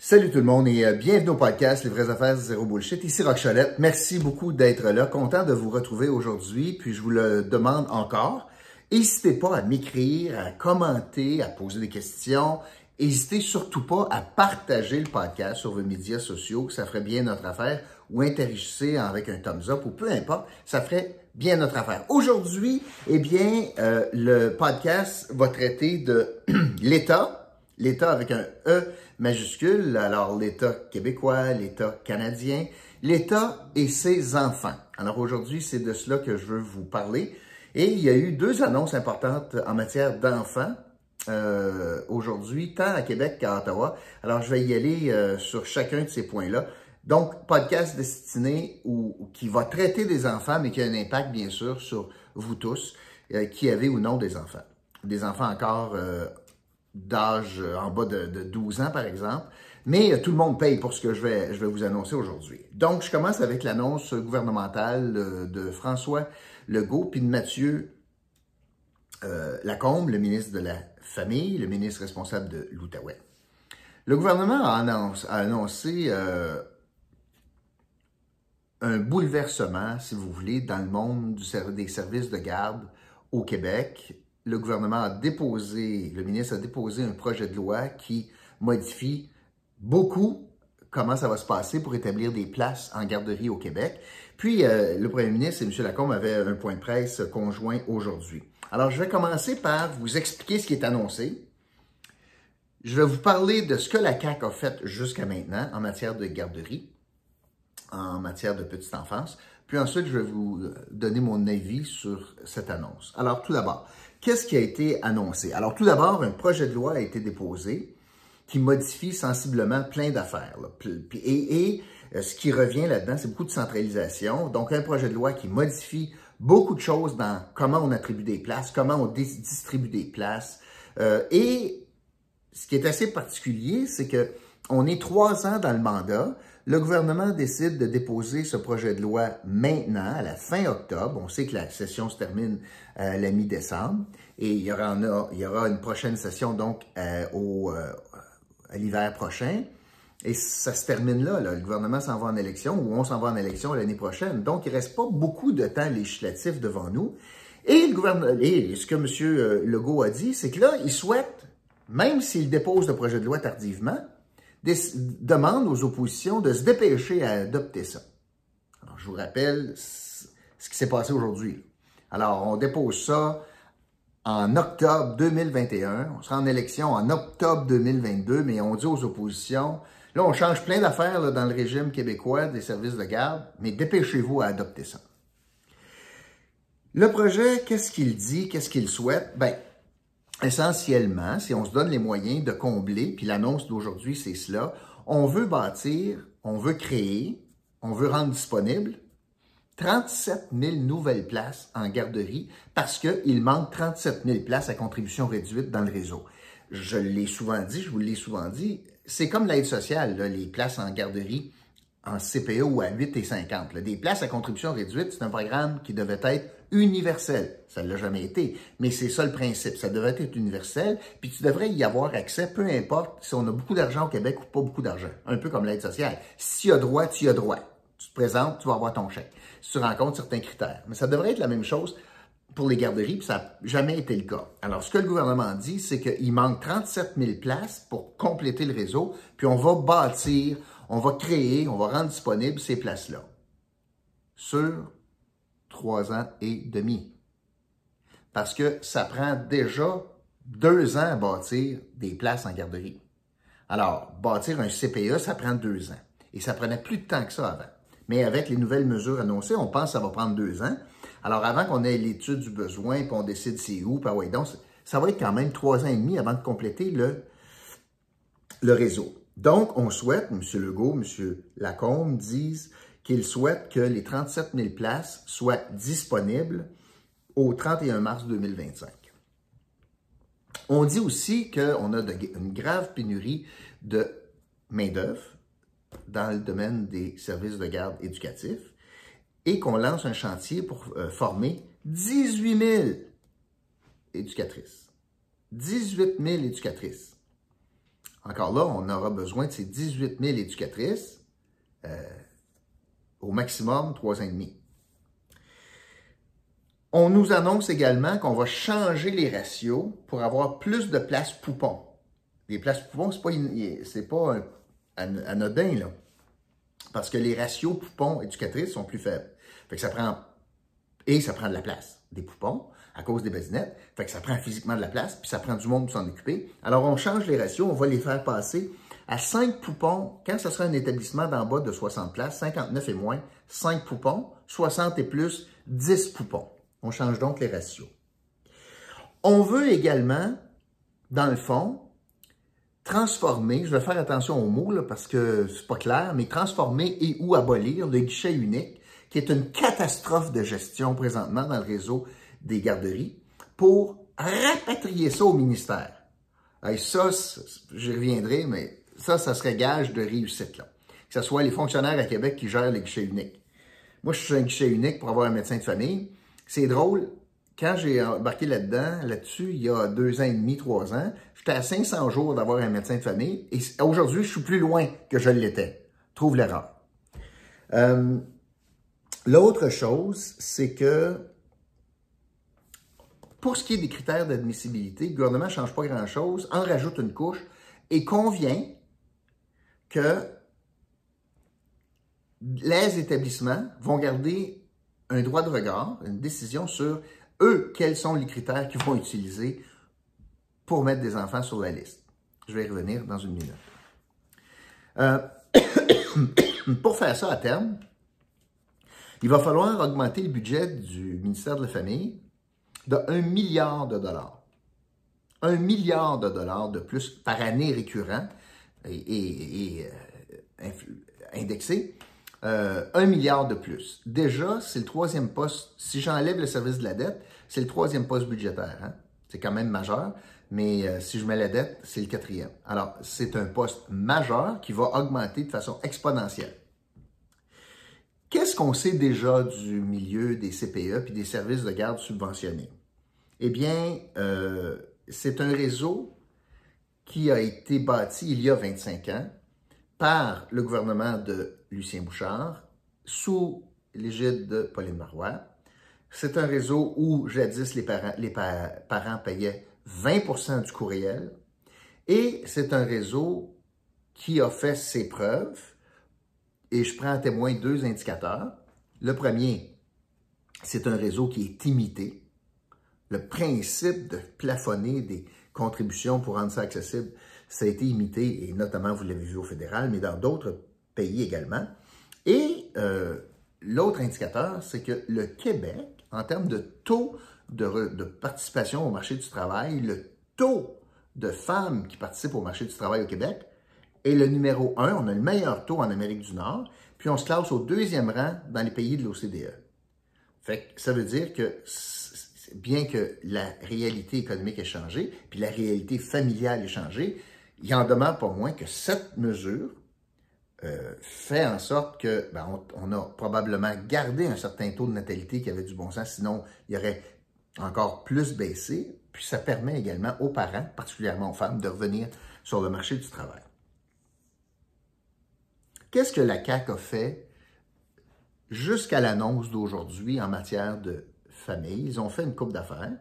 Salut tout le monde et euh, bienvenue au podcast Les vraies affaires zéro bullshit. Ici Rock. Merci beaucoup d'être là. Content de vous retrouver aujourd'hui. Puis je vous le demande encore. N'hésitez pas à m'écrire, à commenter, à poser des questions. N'hésitez surtout pas à partager le podcast sur vos médias sociaux, que ça ferait bien notre affaire, ou interagissez avec un thumbs up, ou peu importe, ça ferait bien notre affaire. Aujourd'hui, eh bien, euh, le podcast va traiter de l'État, l'État avec un E majuscule, alors l'État québécois, l'État canadien, l'État et ses enfants. Alors aujourd'hui, c'est de cela que je veux vous parler. Et il y a eu deux annonces importantes en matière d'enfants euh, aujourd'hui, tant à Québec qu'à Ottawa. Alors, je vais y aller euh, sur chacun de ces points-là. Donc, podcast destiné ou, qui va traiter des enfants, mais qui a un impact, bien sûr, sur vous tous, euh, qui avez ou non des enfants. Des enfants encore d'âge en bas de, de, 12 ans, par exemple. Mais tout le monde paye pour ce que je vais, je vais vous annoncer aujourd'hui. Donc, je commence avec l'annonce gouvernementale de François Legault puis de Mathieu euh, Lacombe, le ministre de la Famille, le ministre responsable de l'Outaouais. Le gouvernement a annoncé, euh, un bouleversement, si vous voulez, dans le monde des services de garde au Québec. Le gouvernement a déposé, le ministre a déposé un projet de loi qui modifie beaucoup comment ça va se passer pour établir des places en garderie au Québec. Puis, euh, le premier ministre et M. Lacombe avaient un point de presse conjoint aujourd'hui. Alors, je vais commencer par vous expliquer ce qui est annoncé. Je vais vous parler de ce que la CAQ a fait jusqu'à maintenant en matière de garderie, en matière de petite enfance. Puis ensuite, je vais vous donner mon avis sur cette annonce. Alors, tout d'abord, qu'est-ce qui a été annoncé? Alors, tout d'abord, un projet de loi a été déposé qui modifie sensiblement plein d'affaires. Et, euh, ce qui revient là-dedans, c'est beaucoup de centralisation. Donc, un projet de loi qui modifie beaucoup de choses dans comment on attribue des places, comment on distribue des places. Euh, et ce qui est assez particulier, c'est que on est trois ans dans le mandat. Le gouvernement décide de déposer ce projet de loi maintenant, à la fin octobre. On sait que la session se termine à la mi-décembre et il y, aura, une prochaine session donc euh, au, à l'hiver prochain. Et ça se termine là, Le gouvernement s'en va en élection ou on s'en va en élection l'année prochaine. Donc, il ne reste pas beaucoup de temps législatif devant nous. Et ce que M. Euh, Legault a dit, c'est que là, il souhaite, même s'il dépose le projet de loi tardivement, demande aux oppositions de se dépêcher à adopter ça. Je vous rappelle ce qui s'est passé aujourd'hui. Alors, on dépose ça en octobre 2021. On sera en élection en octobre 2022, mais on dit aux oppositions, là, on change plein d'affaires dans le régime québécois des services de garde, mais dépêchez-vous à adopter ça. Le projet, qu'est-ce qu'il dit, qu'est-ce qu'il souhaite? Ben, essentiellement, si on se donne les moyens de combler, puis l'annonce d'aujourd'hui, c'est cela, on veut bâtir, on veut créer, on veut rendre disponible 37 000 nouvelles places en garderie parce qu'il manque 37 000 places à contribution réduite dans le réseau. Je l'ai souvent dit, je vous l'ai souvent dit, c'est comme l'aide sociale, les places en garderie en CPE ou à 8,50. Des places à contribution réduite, c'est un programme qui devait être universel. Ça ne l'a jamais été, mais c'est ça le principe. Ça devrait être universel, puis tu devrais y avoir accès, peu importe si on a beaucoup d'argent au Québec ou pas beaucoup d'argent. Un peu comme l'aide sociale. Si tu as droit, tu as droit. Tu te présentes, tu vas avoir ton chèque si tu rencontres certains critères. Mais ça devrait être la même chose pour les garderies, puis ça n'a jamais été le cas. Alors, ce que le gouvernement dit, c'est qu'il manque 37 000 places pour compléter le réseau, puis on va bâtir, on va créer, on va rendre disponibles ces places-là sur trois ans et demi. Parce que ça prend déjà deux ans à bâtir des places en garderie. Alors, bâtir un CPE, ça prend deux ans. Et ça prenait plus de temps que ça avant. Mais avec les nouvelles mesures annoncées, on pense que ça va prendre deux ans. Alors, avant qu'on ait l'étude du besoin, puis on décide c'est où, puis ouais, donc, ça va être quand même trois ans et demi avant de compléter le réseau. Donc, on souhaite, M. Legault, M. Lacombe disent qu'ils souhaitent que les 37 000 places soient disponibles au 31 mars 2025. On dit aussi qu'on a une grave pénurie de main-d'œuvre dans le domaine des services de garde éducatifs et qu'on lance un chantier pour euh, former 18 000 éducatrices. 18 000 éducatrices encore là, on aura besoin de ces 18 000 éducatrices, euh, au maximum trois ans et demi. On nous annonce également qu'on va changer les ratios pour avoir plus de places poupons. Les places poupons, ce n'est pas, pas anodin. Parce que les ratios poupons éducatrices sont plus faibles. Fait ça prend, et ça prend de la place, des poupons, à cause des basinettes. Fait que ça prend physiquement de la place, puis ça prend du monde pour s'en occuper. Alors, on change les ratios, on va les faire passer à 5 poupons, quand ce sera un établissement d'en bas de 60 places, 59 et moins, 5 poupons, 60 et plus, 10 poupons. On change donc les ratios. On veut également, dans le fond, transformer, je vais faire attention aux mots là, parce que c'est pas clair, mais transformer et ou abolir le guichet unique, qui est une catastrophe de gestion présentement dans le réseau des garderies, pour rapatrier ça au ministère. Et ça, j'y reviendrai, mais ça, ça serait gage de réussite. Là. Que ce soit les fonctionnaires à Québec qui gèrent le guichet unique. Moi, je suis un guichet unique pour avoir un médecin de famille. C'est drôle, quand j'ai embarqué là-dedans, là-dessus, il y a deux ans et demi, trois ans, j'étais à 500 jours d'avoir un médecin de famille et aujourd'hui, je suis plus loin que je l'étais. Trouve l'erreur. Euh, l'autre chose, c'est que pour ce qui est des critères d'admissibilité, le gouvernement ne change pas grand-chose, en rajoute une couche et convient que les établissements vont garder un droit de regard, une décision sur eux, quels sont les critères qu'ils vont utiliser pour mettre des enfants sur la liste. Je vais y revenir dans une minute. Euh, pour faire ça à terme, il va falloir augmenter le budget du ministère de la Famille de 1 milliard de dollars. Un milliard de dollars de plus par année récurrent et, euh, indexé euh, un milliard de plus. Déjà, c'est le troisième poste. Si j'enlève le service de la dette, c'est le troisième poste budgétaire. Hein. C'est quand même majeur, mais euh, si je mets la dette, c'est le quatrième. Alors, c'est un poste majeur qui va augmenter de façon exponentielle. Qu'est-ce qu'on sait déjà du milieu des CPE puis des services de garde subventionnés? Eh bien, euh, c'est un réseau qui a été bâti il y a 25 ans par le gouvernement de Lucien Bouchard, sous l'égide de Pauline Marois. C'est un réseau où jadis les parents, les parents payaient 20% du courriel et c'est un réseau qui a fait ses preuves et je prends à témoin deux indicateurs. Le premier, c'est un réseau qui est imité. Le principe de plafonner des contributions pour rendre ça accessible, ça a été imité, et notamment, vous l'avez vu au fédéral, mais dans d'autres pays également. Et euh, l'autre indicateur, c'est que le Québec, en termes de taux de, de, participation au marché du travail, le taux de femmes qui participent au marché du travail au Québec est le numéro un. On a le meilleur taux en Amérique du Nord, puis on se classe au deuxième rang dans les pays de l'OCDE. Ça veut dire que bien que la réalité économique ait changé, puis la réalité familiale ait changé, il en demeure pas moins que cette mesure euh, fait en sorte que ben, on, a probablement gardé un certain taux de natalité qui avait du bon sens, sinon il y aurait encore plus baissé. Puis ça permet également aux parents, particulièrement aux femmes, de revenir sur le marché du travail. Qu'est-ce que la CAQ a fait jusqu'à l'annonce d'aujourd'hui en matière de famille? Ils ont fait une coupe d'affaires.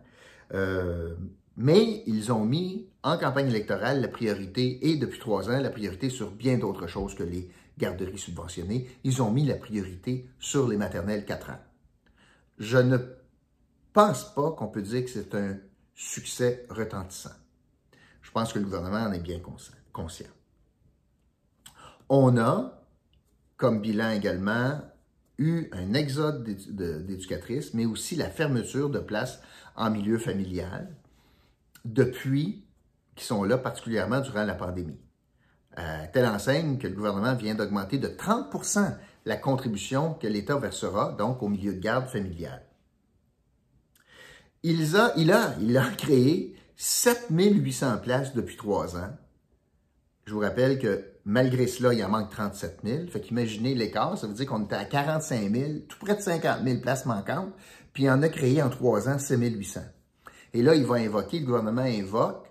Euh, mais ils ont mis en campagne électorale la priorité, et depuis trois ans, la priorité sur bien d'autres choses que les garderies subventionnées. Ils ont mis la priorité sur les maternelles 4 ans. Je ne pense pas qu'on peut dire que c'est un succès retentissant. Je pense que le gouvernement en est bien conscient. On a, comme bilan également, eu un exode d'éducatrices, mais aussi la fermeture de places en milieu familial, depuis, qui sont là particulièrement durant la pandémie. Euh, telle enseigne que le gouvernement vient d'augmenter de 30% la contribution que l'État versera donc au milieu de garde familial. Il a, il a, il a créé 7800 places depuis trois ans. Je vous rappelle que malgré cela, il en manque 37 000. Fait qu'imaginez l'écart, ça veut dire qu'on était à 45 000, tout près de 50 000 places manquantes, puis il en a créé en trois ans 7 800. Et là, il va invoquer, le gouvernement invoque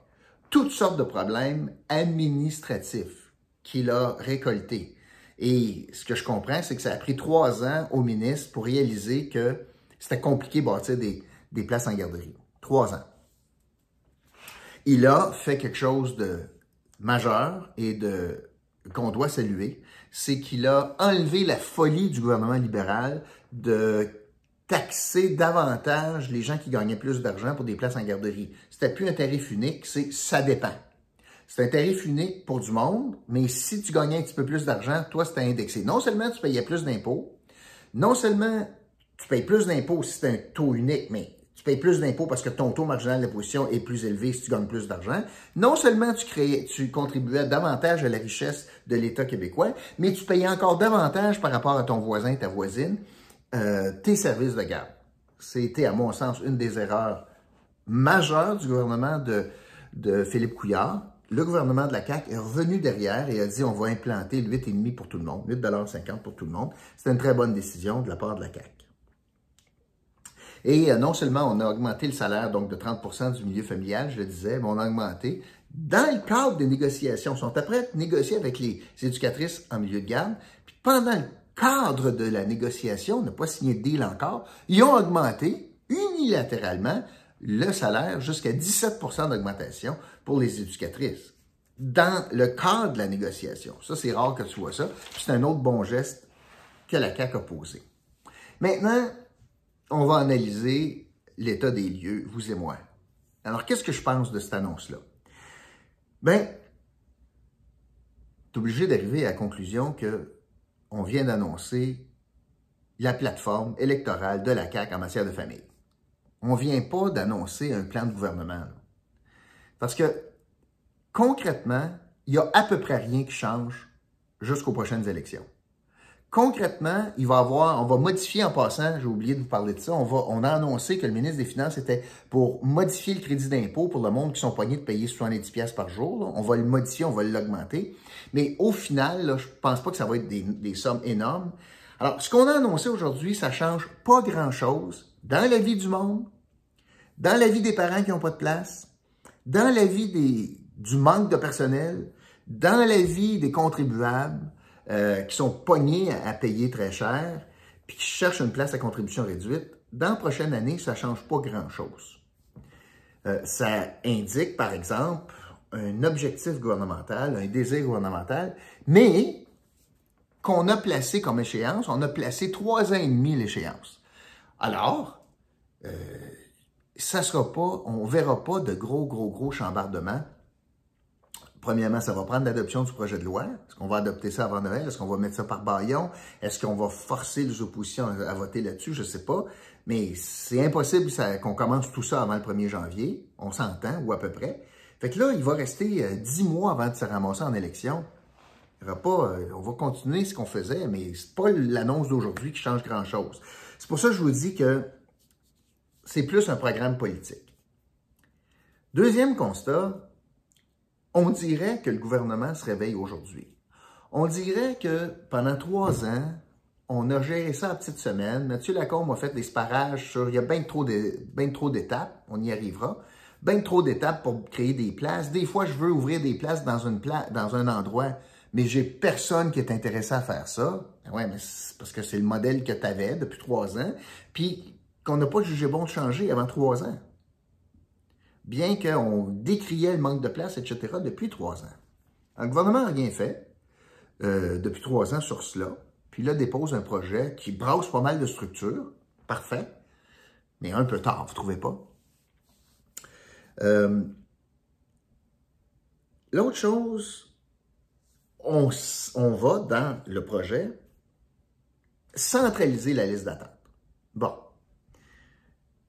toutes sortes de problèmes administratifs qu'il a récoltés. Et ce que je comprends, c'est que ça a pris trois ans au ministre pour réaliser que c'était compliqué de bâtir des, des places en garderie. Trois ans. Il a fait quelque chose de majeur et de qu'on doit saluer, c'est qu'il a enlevé la folie du gouvernement libéral de taxer davantage les gens qui gagnaient plus d'argent pour des places en garderie. C'était plus un tarif unique, c'est ça dépend. C'est un tarif unique pour du monde, mais si tu gagnais un petit peu plus d'argent, toi, c'était indexé. Non seulement tu payais plus d'impôts, non seulement tu payes plus d'impôts si c'est un taux unique, mais payes plus d'impôts parce que ton taux marginal d'imposition est plus élevé si tu gagnes plus d'argent. Non seulement tu tu contribuais davantage à la richesse de l'État québécois, mais tu payais encore davantage par rapport à ton voisin, ta voisine, euh, tes services de garde. C'était, à mon sens, une des erreurs majeures du gouvernement de, de Philippe Couillard. Le gouvernement de la CAQ est revenu derrière et a dit on va implanter le 8,5 pour tout le monde, 8,50 pour tout le monde. C'était une très bonne décision de la part de la CAQ. Et euh, non seulement on a augmenté le salaire donc de 30% du milieu familial, je le disais, mais on a augmenté dans le cadre des négociations. Ils sont après négocier avec les éducatrices en milieu de garde. Puis pendant le cadre de la négociation, on n'a pas signé de deal encore, ils ont augmenté unilatéralement le salaire jusqu'à 17% d'augmentation pour les éducatrices dans le cadre de la négociation. Ça, c'est rare que tu vois ça. C'est un autre bon geste que la CAQ a posé. Maintenant, on va analyser l'état des lieux, vous et moi. Alors, qu'est-ce que je pense de cette annonce-là? Ben, tu obligé d'arriver à la conclusion que on vient d'annoncer la plateforme électorale de la CAQ en matière de famille. On ne vient pas d'annoncer un plan de gouvernement. Parce que concrètement, il n'y a à peu près rien qui change jusqu'aux prochaines élections. Concrètement, il va avoir, on va modifier en passant, j'ai oublié de vous parler de ça, on, va, on a annoncé que le ministre des Finances était pour modifier le crédit d'impôt pour le monde qui sont poignés de payer 70 pièces par jour. On va le modifier, on va l'augmenter. Mais au final, je je pense pas que ça va être des, sommes énormes. Alors, ce qu'on a annoncé aujourd'hui, ça change pas grand-chose dans la vie du monde, dans la vie des parents qui n'ont pas de place, dans la vie du manque de personnel, dans la vie des contribuables, euh, qui sont pognés à, payer très cher, puis qui cherchent une place à contribution réduite, dans la prochaine année, ça ne change pas grand-chose. Euh, ça indique, par exemple, un objectif gouvernemental, un désir gouvernemental, mais qu'on a placé comme échéance, on a placé trois ans et demi l'échéance. Alors, euh, ça sera pas, on verra pas de gros, gros, gros chambardements Premièrement, ça va prendre l'adoption du projet de loi. Est-ce qu'on va adopter ça avant Noël? Est-ce qu'on va mettre ça par baillon? Est-ce qu'on va forcer les oppositions à, voter là-dessus? Je ne sais pas. Mais c'est impossible qu'on commence tout ça avant le 1er janvier. On s'entend, ou à peu près. Fait que là, il va rester euh, dix mois avant de se ramasser en élection. Il pas, euh, on va continuer ce qu'on faisait, mais c'est pas l'annonce d'aujourd'hui qui change grand-chose. C'est pour ça que je vous dis que c'est plus un programme politique. Deuxième constat, on dirait que le gouvernement se réveille aujourd'hui. On dirait que pendant trois ans, on a géré ça en petite semaine. Mathieu Lacombe a fait des sparages sur, il y a bien trop d'étapes, on y arrivera, bien trop d'étapes pour créer des places. Des fois, je veux ouvrir des places dans, un endroit, mais j'ai personne qui est intéressé à faire ça. Ouais, mais parce que c'est le modèle que tu avais depuis trois ans, puis qu'on n'a pas jugé bon de changer avant trois ans bien qu'on décriait le manque de place, etc., depuis trois ans. Le gouvernement n'a rien fait euh, depuis trois ans sur cela, puis là dépose un projet qui brasse pas mal de structures, parfait, mais un peu tard, vous ne trouvez pas? Euh, l'autre chose, on, on va dans le projet centraliser la liste d'attente. Bon.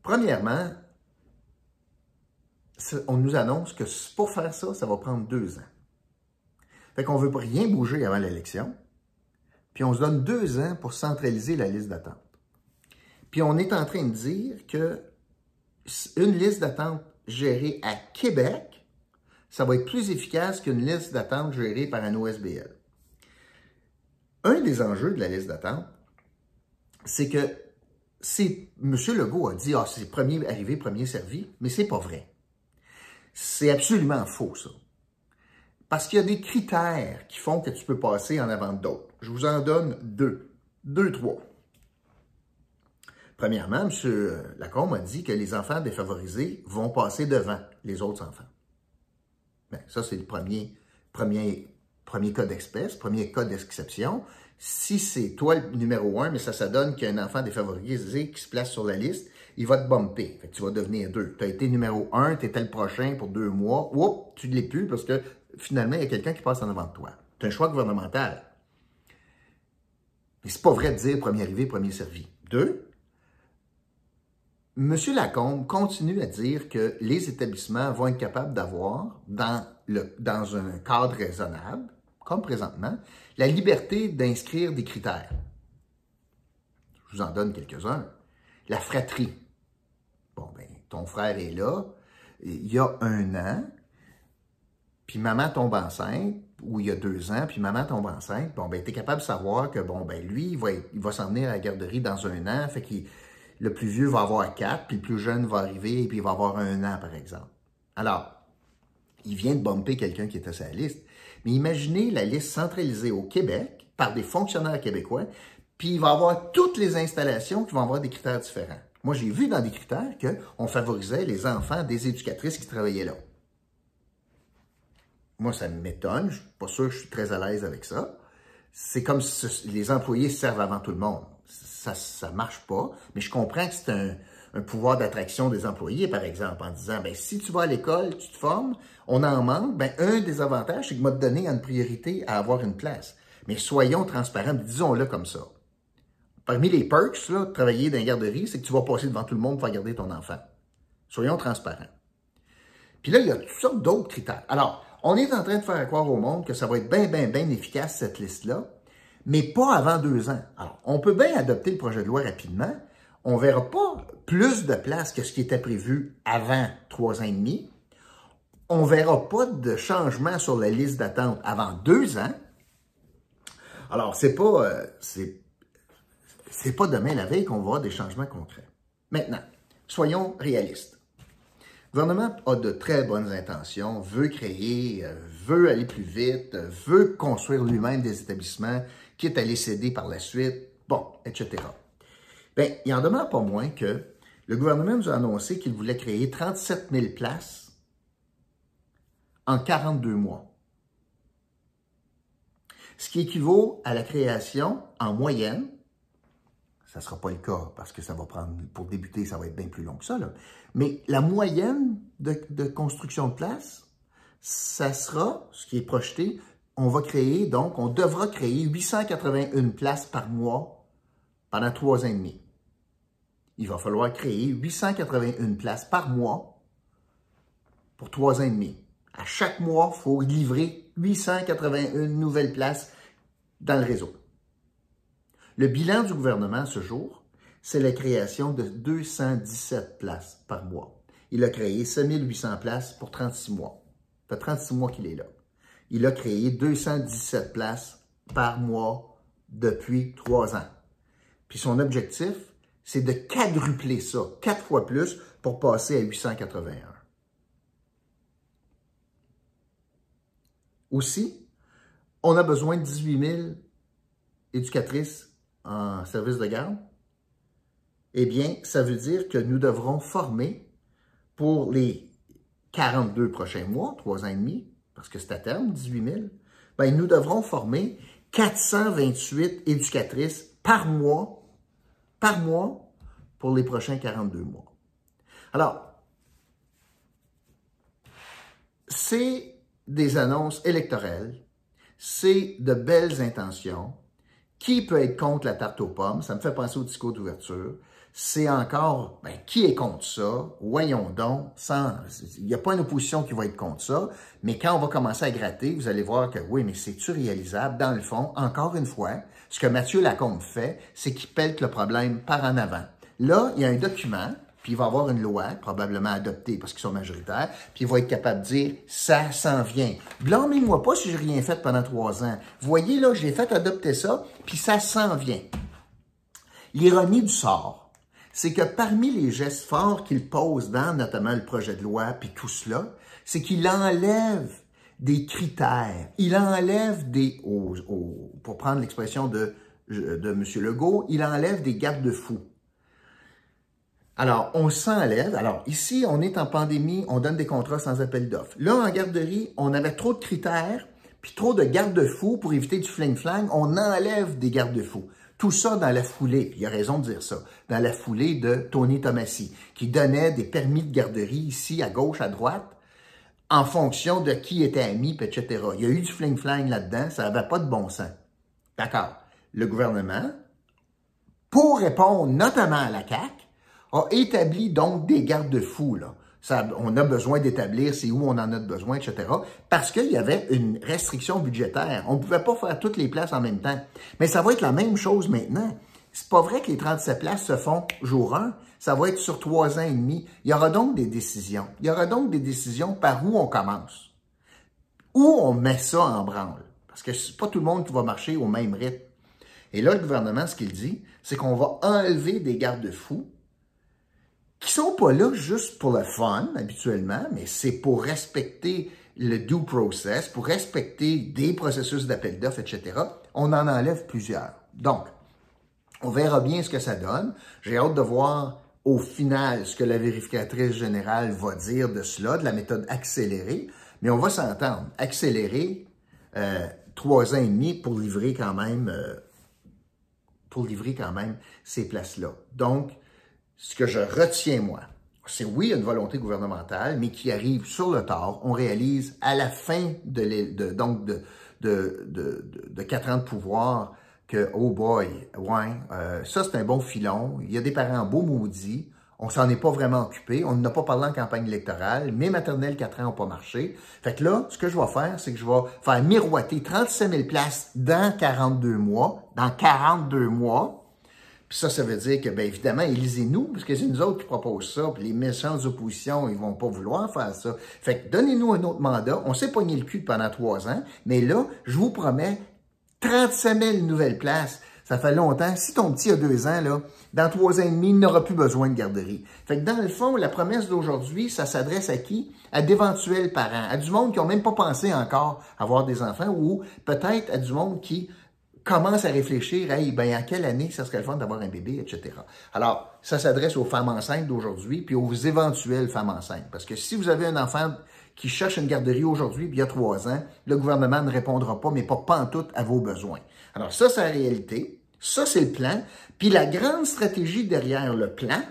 Premièrement, on nous annonce que pour faire ça, ça va prendre deux ans. Fait qu'on ne veut rien bouger avant l'élection. Puis on se donne deux ans pour centraliser la liste d'attente. Puis on est en train de dire que une liste d'attente gérée à Québec, ça va être plus efficace qu'une liste d'attente gérée par un OSBL. Un des enjeux de la liste d'attente, c'est que M. Legault a dit, ah, c'est premier arrivé, premier servi, mais c'est pas vrai C'est absolument faux, ça. Parce qu'il y a des critères qui font que tu peux passer en avant d'autres. Je vous en donne deux. Deux, trois. Premièrement, M. Lacombe a dit que les enfants défavorisés vont passer devant les autres enfants. Bien, ça, c'est le premier, premier, premier cas d'espèce, premier cas d'exception. Si c'est toi le numéro un, mais ça, ça donne qu'il y a un enfant défavorisé qui se place sur la liste, il va te bumper. Fait que tu vas devenir deux. Tu as été numéro un, tu étais le prochain pour deux mois. Oups, tu ne l'es plus parce que finalement, il y a quelqu'un qui passe en avant de toi. C'est un choix gouvernemental. Mais c'est pas vrai de dire premier arrivé, premier servi. Deux, M. Lacombe continue à dire que les établissements vont être capables d'avoir, dans, dans un cadre raisonnable, comme présentement, la liberté d'inscrire des critères. Je vous en donne quelques-uns. La fratrie. Bon, ben, ton frère est là, il y a un an, puis maman tombe enceinte, ou il y a deux ans, puis maman tombe enceinte, bon, ben, tu es capable de savoir que, bon, ben, lui, il va, s'en venir à la garderie dans un an, fait qu'il, le plus vieux va avoir quatre, puis le plus jeune va arriver, et puis il va avoir un an, par exemple. Alors, il vient de bumper quelqu'un qui était la liste, mais imaginez la liste centralisée au Québec par des fonctionnaires québécois, puis il va avoir toutes les installations qui vont avoir des critères différents. Moi, j'ai vu dans des critères qu'on favorisait les enfants des éducatrices qui travaillaient là. Moi, ça m'étonne. Je suis pas sûr que je suis très à l'aise avec ça. C'est comme si les employés servent avant tout le monde. Ça, ça marche pas. Mais je comprends que c'est un, un pouvoir d'attraction des employés, par exemple, en disant, ben, si tu vas à l'école, tu te formes, on en manque, ben, un des avantages, c'est que m'a donné une priorité à avoir une place. Mais soyons transparents, disons-le comme ça. Parmi les perks, là, de travailler dans une garderie, c'est que tu vas passer devant tout le monde pour garder ton enfant. Soyons transparents. Puis là, il y a toutes sortes d'autres critères. Alors, on est en train de faire croire au monde que ça va être bien, bien, bien efficace, cette liste-là, mais pas avant deux ans. Alors, on peut bien adopter le projet de loi rapidement. On verra pas plus de place que ce qui était prévu avant trois ans et demi. On verra pas de changement sur la liste d'attente avant deux ans. Alors, c'est pas, euh, c'est pas demain la veille qu'on va voir des changements concrets. Maintenant, soyons réalistes. Le gouvernement a de très bonnes intentions, veut créer, euh, veut aller plus vite, euh, veut construire lui-même des établissements, quitte à les céder par la suite, bon, etc. Bien, il en demeure pas moins que le gouvernement nous a annoncé qu'il voulait créer 37 000 places en 42 mois. Ce qui équivaut à la création, en moyenne, ça ne sera pas le cas parce que ça va prendre, pour débuter, ça va être bien plus long que ça. Mais la moyenne de, construction de places, ça sera, ce qui est projeté, on va créer, donc, on devra créer 881 places par mois pendant trois ans et demi. Il va falloir créer 881 places par mois pour trois ans et demi. À chaque mois, il faut livrer 881 nouvelles places dans le réseau. Le bilan du gouvernement ce jour, c'est la création de 217 places par mois. Il a créé 5800 places pour 36 mois. Ça fait 36 mois qu'il est là. Il a créé 217 places par mois depuis trois ans. Puis son objectif, c'est de quadrupler ça, quatre fois plus, pour passer à 881. Aussi, on a besoin de 18 000 éducatrices en service de garde, eh bien, ça veut dire que nous devrons former pour les 42 prochains mois, 3 ans et demi, parce que c'est à terme, 18 000, bien, nous devrons former 428 éducatrices par mois, par mois, pour les prochains 42 mois. Alors, c'est des annonces électorales, c'est de belles intentions, qui peut être contre la tarte aux pommes? Ça me fait penser au discours d'ouverture. C'est encore, ben, qui est contre ça? Voyons donc, sans, il n'y a pas une opposition qui va être contre ça, mais quand on va commencer à gratter, vous allez voir que oui, mais c'est-tu réalisable? Dans le fond, encore une fois, ce que Mathieu Lacombe fait, c'est qu'il pète le problème par en avant. Là, il y a un document puis il va avoir une loi, probablement adoptée parce qu'ils sont majoritaires, puis il va être capable de dire « ça s'en vient ». Blâmez-moi pas si j'ai rien fait pendant trois ans. Voyez, là, j'ai fait adopter ça, puis ça s'en vient. L'ironie du sort, c'est que parmi les gestes forts qu'il pose dans notamment le projet de loi, puis tout cela, c'est qu'il enlève des critères. Il enlève des, pour prendre l'expression de, de M. Legault, il enlève des garde-fous. Alors, on s'enlève. Alors, ici, on est en pandémie, on donne des contrats sans appel d'offres. Là, en garderie, on avait trop de critères, puis trop de garde-fous pour éviter du fling-flang. On enlève des garde-fous. Tout ça dans la foulée, il a raison de dire ça, dans la foulée de Tony Tomassi, qui donnait des permis de garderie ici, à gauche, à droite, en fonction de qui était ami, etc. Il y a eu du fling-flang là-dedans, ça n'avait pas de bon sens. D'accord. Le gouvernement, pour répondre notamment à la CAQ, a établi donc des garde-fous. On a besoin d'établir c'est où on en a besoin, etc. Parce qu'il y avait une restriction budgétaire. On ne pouvait pas faire toutes les places en même temps. Mais ça va être la même chose maintenant. C'est pas vrai que les 37 places se font jour 1. Ça va être sur trois ans et demi. Il y aura donc des décisions. Il y aura donc des décisions par où on commence. Où on met ça en branle. Parce que c'est pas tout le monde qui va marcher au même rythme. Et là, le gouvernement, ce qu'il dit, c'est qu'on va enlever des garde-fous qui sont pas là juste pour le fun, habituellement, mais c'est pour respecter le due process, pour respecter des processus d'appel d'offres, etc. On en enlève plusieurs. Donc, on verra bien ce que ça donne. J'ai hâte de voir au final ce que la vérificatrice générale va dire de cela, de la méthode accélérée. Mais on va s'entendre. Accélérer euh, trois ans et demi pour livrer quand même, euh, pour livrer quand même ces places-là. Donc, ce que je retiens, moi, c'est oui, une volonté gouvernementale, mais qui arrive sur le tard. On réalise à la fin de, de donc de, de, de, de, quatre ans de pouvoir que, oh boy, ouais, euh, ça c'est un bon filon. Il y a des parents beaux maudits. On s'en est pas vraiment occupé. On n'a pas parlé en campagne électorale. Mes maternelles 4 ans n'ont pas marché. Fait que là, ce que je vais faire, c'est que je vais faire miroiter 35 000 places dans 42 mois. Dans 42 mois. Puis ça, ça veut dire que, bien évidemment, élisez-nous, parce que c'est nous autres qui proposent ça, puis les méchants oppositions, ils vont pas vouloir faire ça. Fait que donnez-nous un autre mandat. On s'est pogné le cul pendant trois ans, mais là, je vous promets 35 000 nouvelles places. Ça fait longtemps. Si ton petit a deux ans, là, dans trois ans et demi, il n'aura plus besoin de garderie. Fait que dans le fond, la promesse d'aujourd'hui, ça s'adresse à qui? À d'éventuels parents, à du monde qui n'ont même pas pensé encore avoir des enfants ou peut-être à du monde qui commence à réfléchir, hey, ben, en quelle année ça serait le fun d'avoir un bébé, etc. Alors, ça s'adresse aux femmes enceintes d'aujourd'hui, puis aux éventuelles femmes enceintes. Parce que si vous avez un enfant qui cherche une garderie aujourd'hui, puis il y a trois ans, le gouvernement ne répondra pas, mais pas pantoute à vos besoins. Alors, ça, c'est la réalité. Ça, c'est le plan. Puis la grande stratégie derrière le plan,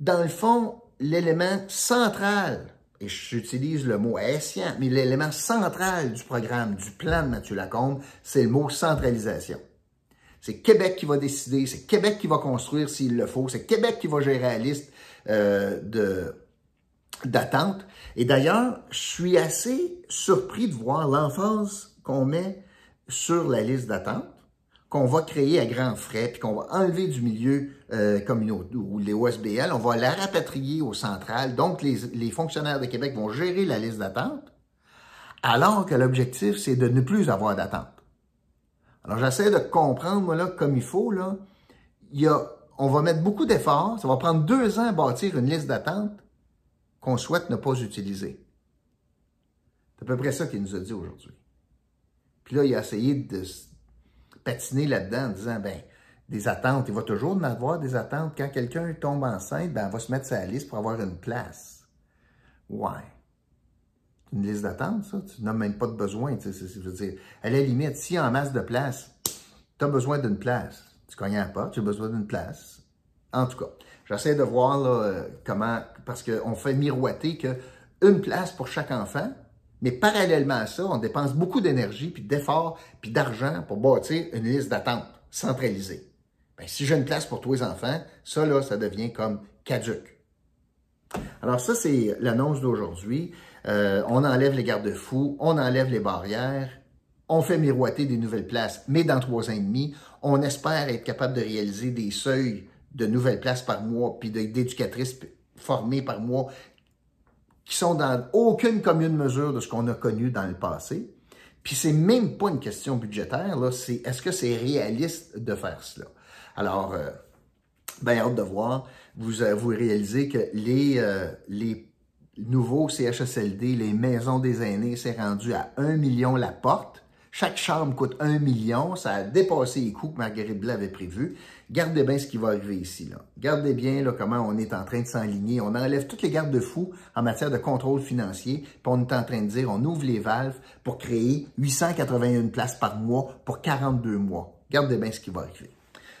dans le fond, l'élément central et j'utilise le mot haïtien, mais l'élément central du programme, du plan de Mathieu Lacombe, c'est le mot centralisation. C'est Québec qui va décider, c'est Québec qui va construire s'il le faut, c'est Québec qui va gérer la liste euh, d'attente. Et d'ailleurs, je suis assez surpris de voir l'emphase qu'on met sur la liste d'attente qu'on va créer à grands frais, puis qu'on va enlever du milieu euh, ou les OSBL, on va la rapatrier au central. Donc, les, les fonctionnaires de Québec vont gérer la liste d'attente, alors que l'objectif, c'est de ne plus avoir d'attente. Alors, j'essaie de comprendre, là, comme il faut, là. Il y a, on va mettre beaucoup d'efforts. Ça va prendre deux ans à bâtir une liste d'attente qu'on souhaite ne pas utiliser. C'est à peu près ça qu'il nous a dit aujourd'hui. Puis là, il a essayé de patiner là-dedans en disant, ben, des attentes. Il va toujours en avoir des attentes. Quand quelqu'un tombe enceinte, ben, on va se mettre la liste pour avoir une place. Ouais. Une liste d'attente, ça. Tu n'as même pas de besoin. Tu sais, je veux dire, à la limite, a en masse de place, tu as besoin d'une place. Tu connais pas, tu as besoin d'une place. En tout cas, j'essaie de voir euh, comment, parce qu'on fait miroiter qu'une place pour chaque enfant, mais parallèlement à ça, on dépense beaucoup d'énergie, puis d'efforts, puis d'argent pour bâtir une liste d'attente centralisée. Ben, si j'ai une place pour tous les enfants, ça, là, ça devient comme caduque. Alors ça, c'est l'annonce d'aujourd'hui. Euh, on enlève les garde-fous, on enlève les barrières, on fait miroiter des nouvelles places, mais dans trois ans et demi, on espère être capable de réaliser des seuils de nouvelles places par mois, puis d'éducatrices formées par mois qui sont dans aucune commune mesure de ce qu'on a connu dans le passé. Puis c'est même pas une question budgétaire, là, c'est est-ce que c'est réaliste de faire cela? Alors, euh, ben hâte de voir, vous, euh, vous réalisez que les, euh, les, nouveau CHSLD, les maisons des aînés, c'est rendu à 1 million la porte. Chaque chambre coûte 1 million. Ça a dépassé les coûts que Marguerite Blais avait prévus. Gardez bien ce qui va arriver ici. Là. Gardez bien là, comment on est en train de s'enligner. On enlève toutes les garde-fous en matière de contrôle financier. Puis on est en train de dire, on ouvre les valves pour créer 881 places par mois pour 42 mois. Gardez bien ce qui va arriver.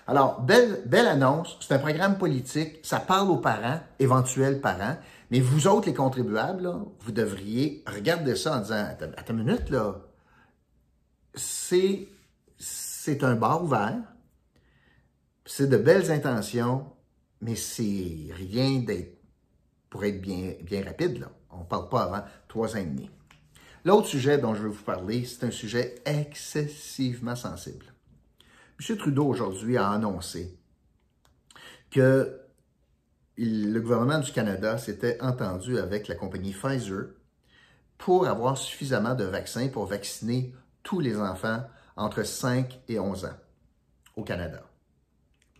Alors, belle, belle annonce. C'est un programme politique. Ça parle aux parents, éventuels parents. Mais vous autres, les contribuables, vous devriez regarder ça en disant, attends, une minute, là. C'est, un bar ouvert c'est de belles intentions, mais c'est rien d'être pour être bien, bien rapide. Là. On ne parle pas avant trois ans et demi. L'autre sujet dont je veux vous parler, c'est un sujet excessivement sensible. M. Trudeau aujourd'hui a annoncé que le gouvernement du Canada s'était entendu avec la compagnie Pfizer pour avoir suffisamment de vaccins pour vacciner tous les enfants entre 5 et 11 ans au Canada.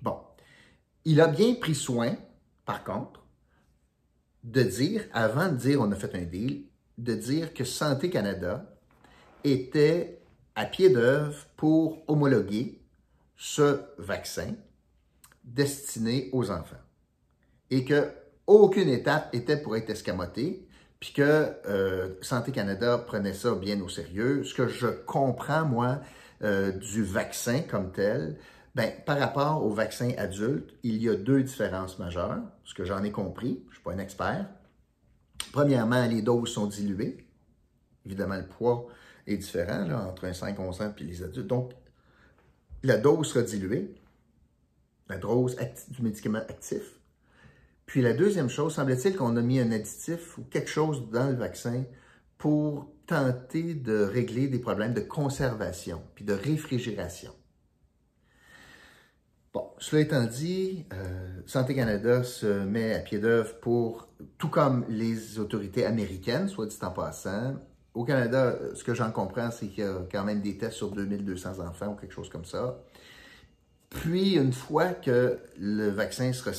Bon. Il a bien pris soin, par contre, de dire, avant de dire on a fait un deal, de dire que Santé Canada était à pied d'œuvre pour homologuer ce vaccin destiné aux enfants. Et que aucune étape était pour être escamotée, puis que euh, Santé Canada prenait ça bien au sérieux. Ce que je comprends, moi, euh, du vaccin comme tel, ben, par rapport au vaccin adulte, il y a deux différences majeures, ce que j'en ai compris, je ne suis pas un expert. Premièrement, les doses sont diluées. Évidemment, le poids est différent entre un 5-11 ans et les adultes. Donc, la dose sera diluée, la dose du médicament actif. Puis la deuxième chose, semble-t-il qu'on a mis un additif ou quelque chose dans le vaccin pour tenter de régler des problèmes de conservation puis de réfrigération. Bon, cela étant dit, euh, Santé Canada se met à pied d'œuvre pour, tout comme les autorités américaines, soit dit en passant, au Canada, ce que j'en comprends, c'est qu'il y a quand même des tests sur 2200 enfants ou quelque chose comme ça. Puis, une fois que le vaccin sera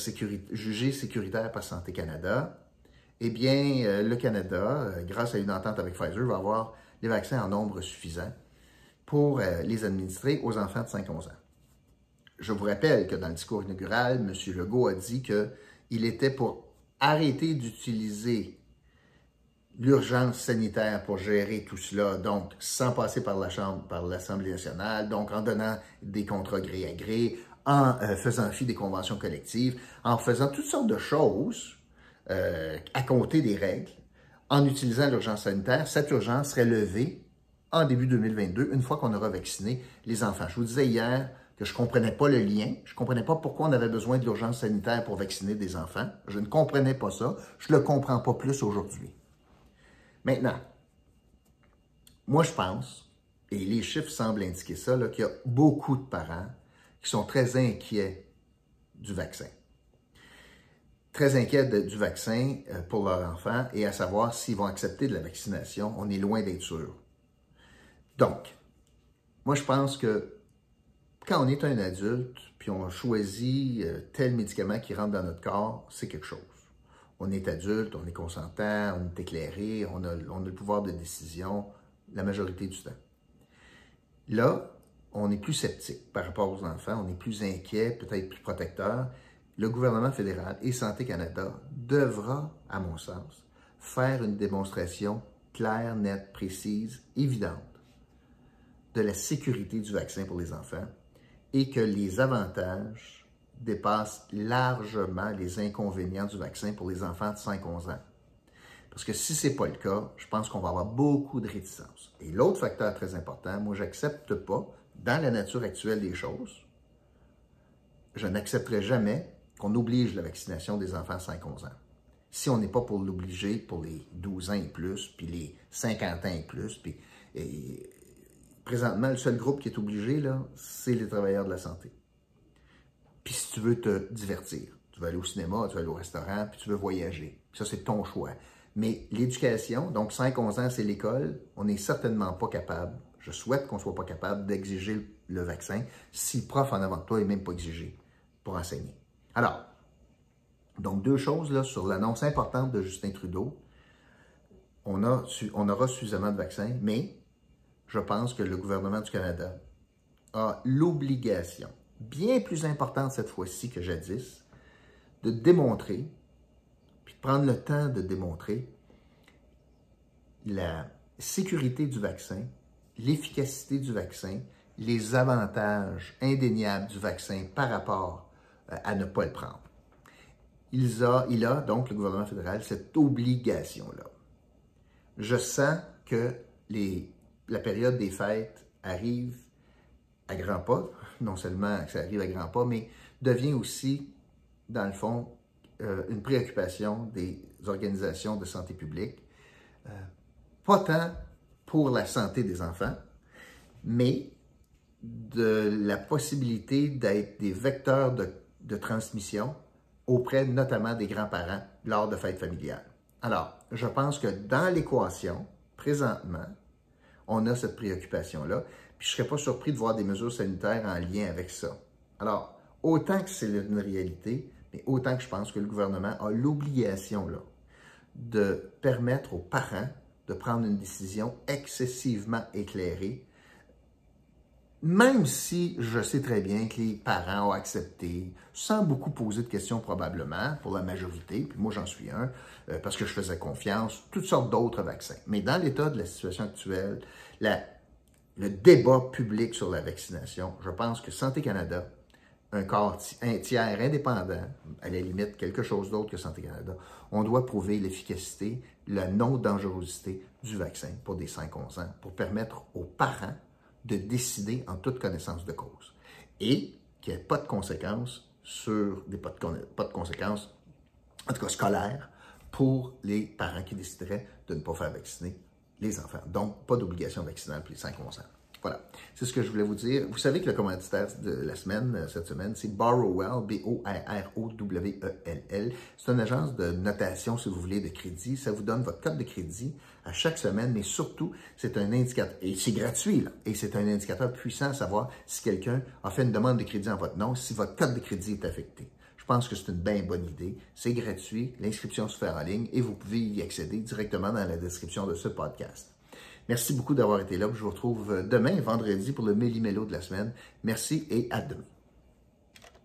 jugé sécuritaire par Santé Canada, eh bien, euh, le Canada, euh, grâce à une entente avec Pfizer, va avoir les vaccins en nombre suffisant pour les administrer aux enfants de 5-11 ans je vous rappelle que dans le discours inaugural, M. Legault a dit qu'il était pour arrêter d'utiliser l'urgence sanitaire pour gérer tout cela, donc sans passer par la Chambre, par l'Assemblée nationale, donc en donnant des contrats gré à gré, en euh, faisant fi des conventions collectives, en faisant toutes sortes de choses euh, à compter des règles, en utilisant l'urgence sanitaire, cette urgence serait levée en début 2022, une fois qu'on aura vacciné les enfants. Je vous disais hier, que je ne comprenais pas le lien. Je ne comprenais pas pourquoi on avait besoin de l'urgence sanitaire pour vacciner des enfants. Je ne comprenais pas ça. Je ne le comprends pas plus aujourd'hui. Maintenant, moi je pense, et les chiffres semblent indiquer ça, qu'il y a beaucoup de parents qui sont très inquiets du vaccin. Très inquiets du vaccin euh, pour leur enfant et à savoir s'ils vont accepter de la vaccination. On est loin d'être sûr. Donc, moi je pense que quand on est un adulte, puis on choisit euh, tel médicament qui rentre dans notre corps, c'est quelque chose. On est adulte, on est consentant, on est éclairé, on a, le pouvoir de décision la majorité du temps. Là, on est plus sceptique par rapport aux enfants, on est plus inquiet, peut-être plus protecteur. Le gouvernement fédéral et Santé Canada devra, à mon sens, faire une démonstration claire, nette, précise, évidente de la sécurité du vaccin pour les enfants et que les avantages dépassent largement les inconvénients du vaccin pour les enfants de 5-11 ans. Parce que si ce n'est pas le cas, je pense qu'on va avoir beaucoup de réticence. Et l'autre facteur très important, moi, j'accepte pas, dans la nature actuelle des choses, je n'accepterai jamais qu'on oblige la vaccination des enfants de 5-11 ans. Si on n'est pas pour l'obliger pour les 12 ans et plus, puis les 50 ans et plus, puis présentement, le seul groupe qui est obligé, là, c'est les travailleurs de la santé. Puis si tu veux te divertir, tu veux aller au cinéma, tu veux aller au restaurant, puis tu veux voyager. Ça, c'est ton choix. Mais l'éducation, donc 5-11 ans, c'est l'école, on n'est certainement pas capable, je souhaite qu'on ne soit pas capable d'exiger le vaccin si le prof en avant de toi n'est même pas exigé pour enseigner. Alors, donc deux choses là sur l'annonce importante de Justin Trudeau. on, a, on aura suffisamment de vaccins, mais je pense que le gouvernement du Canada a l'obligation, bien plus importante cette fois-ci que jadis, de démontrer, puis de prendre le temps de démontrer la sécurité du vaccin, l'efficacité du vaccin, les avantages indéniables du vaccin par rapport euh, à ne pas le prendre. Il a, il a donc, le gouvernement fédéral, cette obligation-là. Je sens que la période des fêtes arrive à grands pas, non seulement que ça arrive à grands pas, mais devient aussi, dans le fond, euh, une préoccupation des organisations de santé publique. Euh, pas tant pour la santé des enfants, mais de la possibilité d'être des vecteurs de, de, transmission auprès notamment des grands-parents lors de fêtes familiales. Alors, je pense que dans l'équation, présentement, on a cette préoccupation-là, puis je ne serais pas surpris de voir des mesures sanitaires en lien avec ça. Alors, autant que c'est une réalité, mais autant que je pense que le gouvernement a l'obligation de permettre aux parents de prendre une décision excessivement éclairée, même si je sais très bien que les parents ont accepté, sans beaucoup poser de questions probablement, pour la majorité, puis moi j'en suis un, euh, parce que je faisais confiance, toutes sortes d'autres vaccins. Mais dans l'état de la situation actuelle, le débat public sur la vaccination, je pense que Santé Canada, un corps, un tiers indépendant, à la limite quelque chose d'autre que Santé Canada, on doit prouver l'efficacité, la non-dangerosité du vaccin pour des 5-11 ans, pour permettre aux parents de décider en toute connaissance de cause. Et qu'il n'y ait pas de conséquences en tout cas scolaires, pour les parents qui décideraient de ne pas faire vacciner les enfants. Donc, pas d'obligation vaccinale pour les 5-11 ans. Voilà, c'est ce que je voulais vous dire. Vous savez que le commanditaire de la semaine, euh, cette semaine, c'est Borrowell, B-O-R-R-O-W-E-L-L. C'est une agence de notation, si vous voulez, de crédit. Ça vous donne votre code de crédit à chaque semaine, mais surtout, c'est un indicateur, et c'est gratuit, là, et c'est un indicateur puissant à savoir si quelqu'un a fait une demande de crédit en votre nom, si votre code de crédit est affecté. Pense que c'est une bien bonne idée. C'est gratuit, l'inscription se fait en ligne et vous pouvez y accéder directement dans la description de ce podcast. Merci beaucoup d'avoir été là. Je vous retrouve demain, vendredi, pour le Méli-Mélo de la semaine. Merci et à demain.